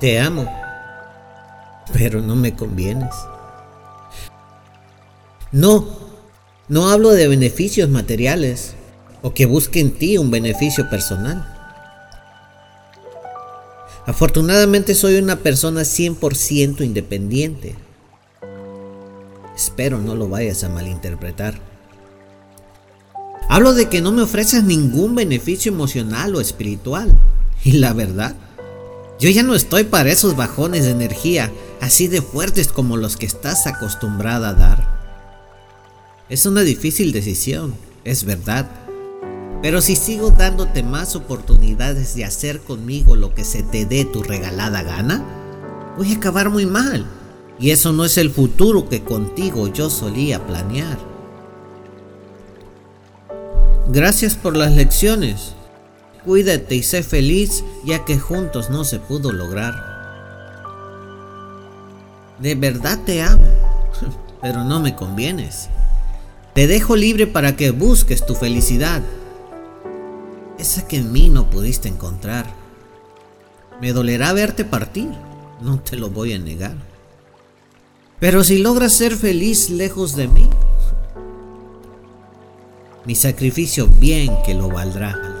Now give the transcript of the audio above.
Te amo, pero no me convienes. No, no hablo de beneficios materiales o que busque en ti un beneficio personal. Afortunadamente soy una persona 100% independiente. Espero no lo vayas a malinterpretar. Hablo de que no me ofreces ningún beneficio emocional o espiritual. Y la verdad, yo ya no estoy para esos bajones de energía así de fuertes como los que estás acostumbrada a dar. Es una difícil decisión, es verdad. Pero si sigo dándote más oportunidades de hacer conmigo lo que se te dé tu regalada gana, voy a acabar muy mal. Y eso no es el futuro que contigo yo solía planear. Gracias por las lecciones. Cuídate y sé feliz ya que juntos no se pudo lograr. De verdad te amo, pero no me convienes. Te dejo libre para que busques tu felicidad. Esa que en mí no pudiste encontrar. Me dolerá verte partir, no te lo voy a negar. Pero si logras ser feliz lejos de mí, mi sacrificio bien que lo valdrá.